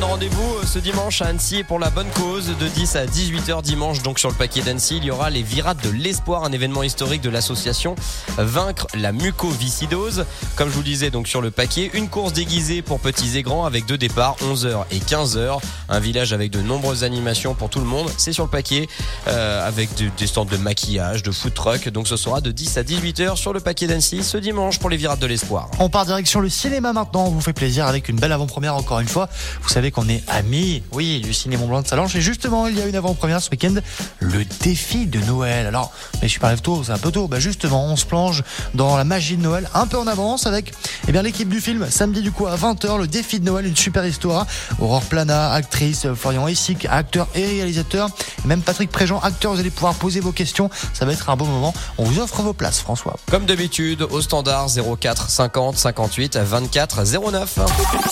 donne rendez-vous euh, ce dimanche à Annecy pour la bonne cause. De 10 à 18h dimanche donc sur le paquet d'Annecy il y aura les virades de l'espoir un événement historique de l'association Vaincre la mucoviscidose. Comme je vous disais donc sur le paquet une course déguisée pour petits et grands avec deux départs 11h et 15h un village avec de nombreuses animations pour tout le monde. C'est sur le paquet euh, avec des stands de maquillage de food truck. Donc ce sera de 10 à 18h sur le paquet d'Annecy ce dimanche pour les virades de l'espoir. On part direction le cinéma maintenant. On vous fait plaisir avec une belle avant-première encore une fois. Vous savez qu'on est amis, oui, du cinéma Blanc de Salange. Et justement, il y a une avant-première ce week-end, le défi de Noël. Alors, mais je parle tôt, c'est un peu tôt. Bah justement, on se plonge dans la magie de Noël, un peu en avance avec eh bien l'équipe du film. Samedi du coup à 20h, le défi de Noël, une super histoire. Aurore Plana, actrice, Florian Essic, acteur et réalisateur. Et même Patrick Préjean, acteur, vous allez pouvoir poser vos questions. Ça va être un beau moment. On vous offre vos places, François. Comme d'habitude, au standard 04 50 58 24 09.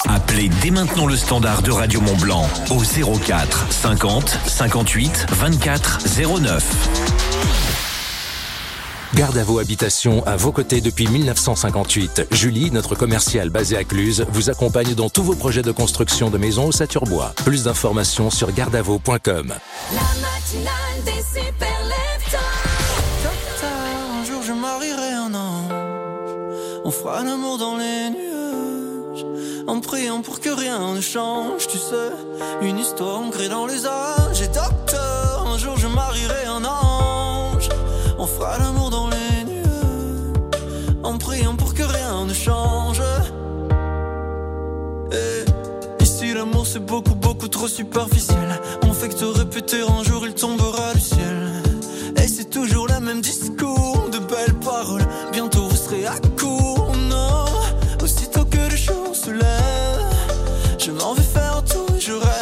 Appelez dès maintenant le standard de Radio Mont Blanc au 04 50 58 24 09. Garde à vos habitations à vos côtés depuis 1958. Julie, notre commerciale basée à Cluse, vous accompagne dans tous vos projets de construction de maisons au Saturbois. Plus d'informations sur gardavo.com. La matinale des super Un jour je marierai un ange. On fera l'amour dans les nuits en priant pour que rien ne change, tu sais. Une histoire ancrée dans les âges. Et docteur, un jour je marierai un ange. On fera l'amour dans les nueux, en priant pour que rien ne change. Et ici l'amour c'est beaucoup, beaucoup trop superficiel. naturel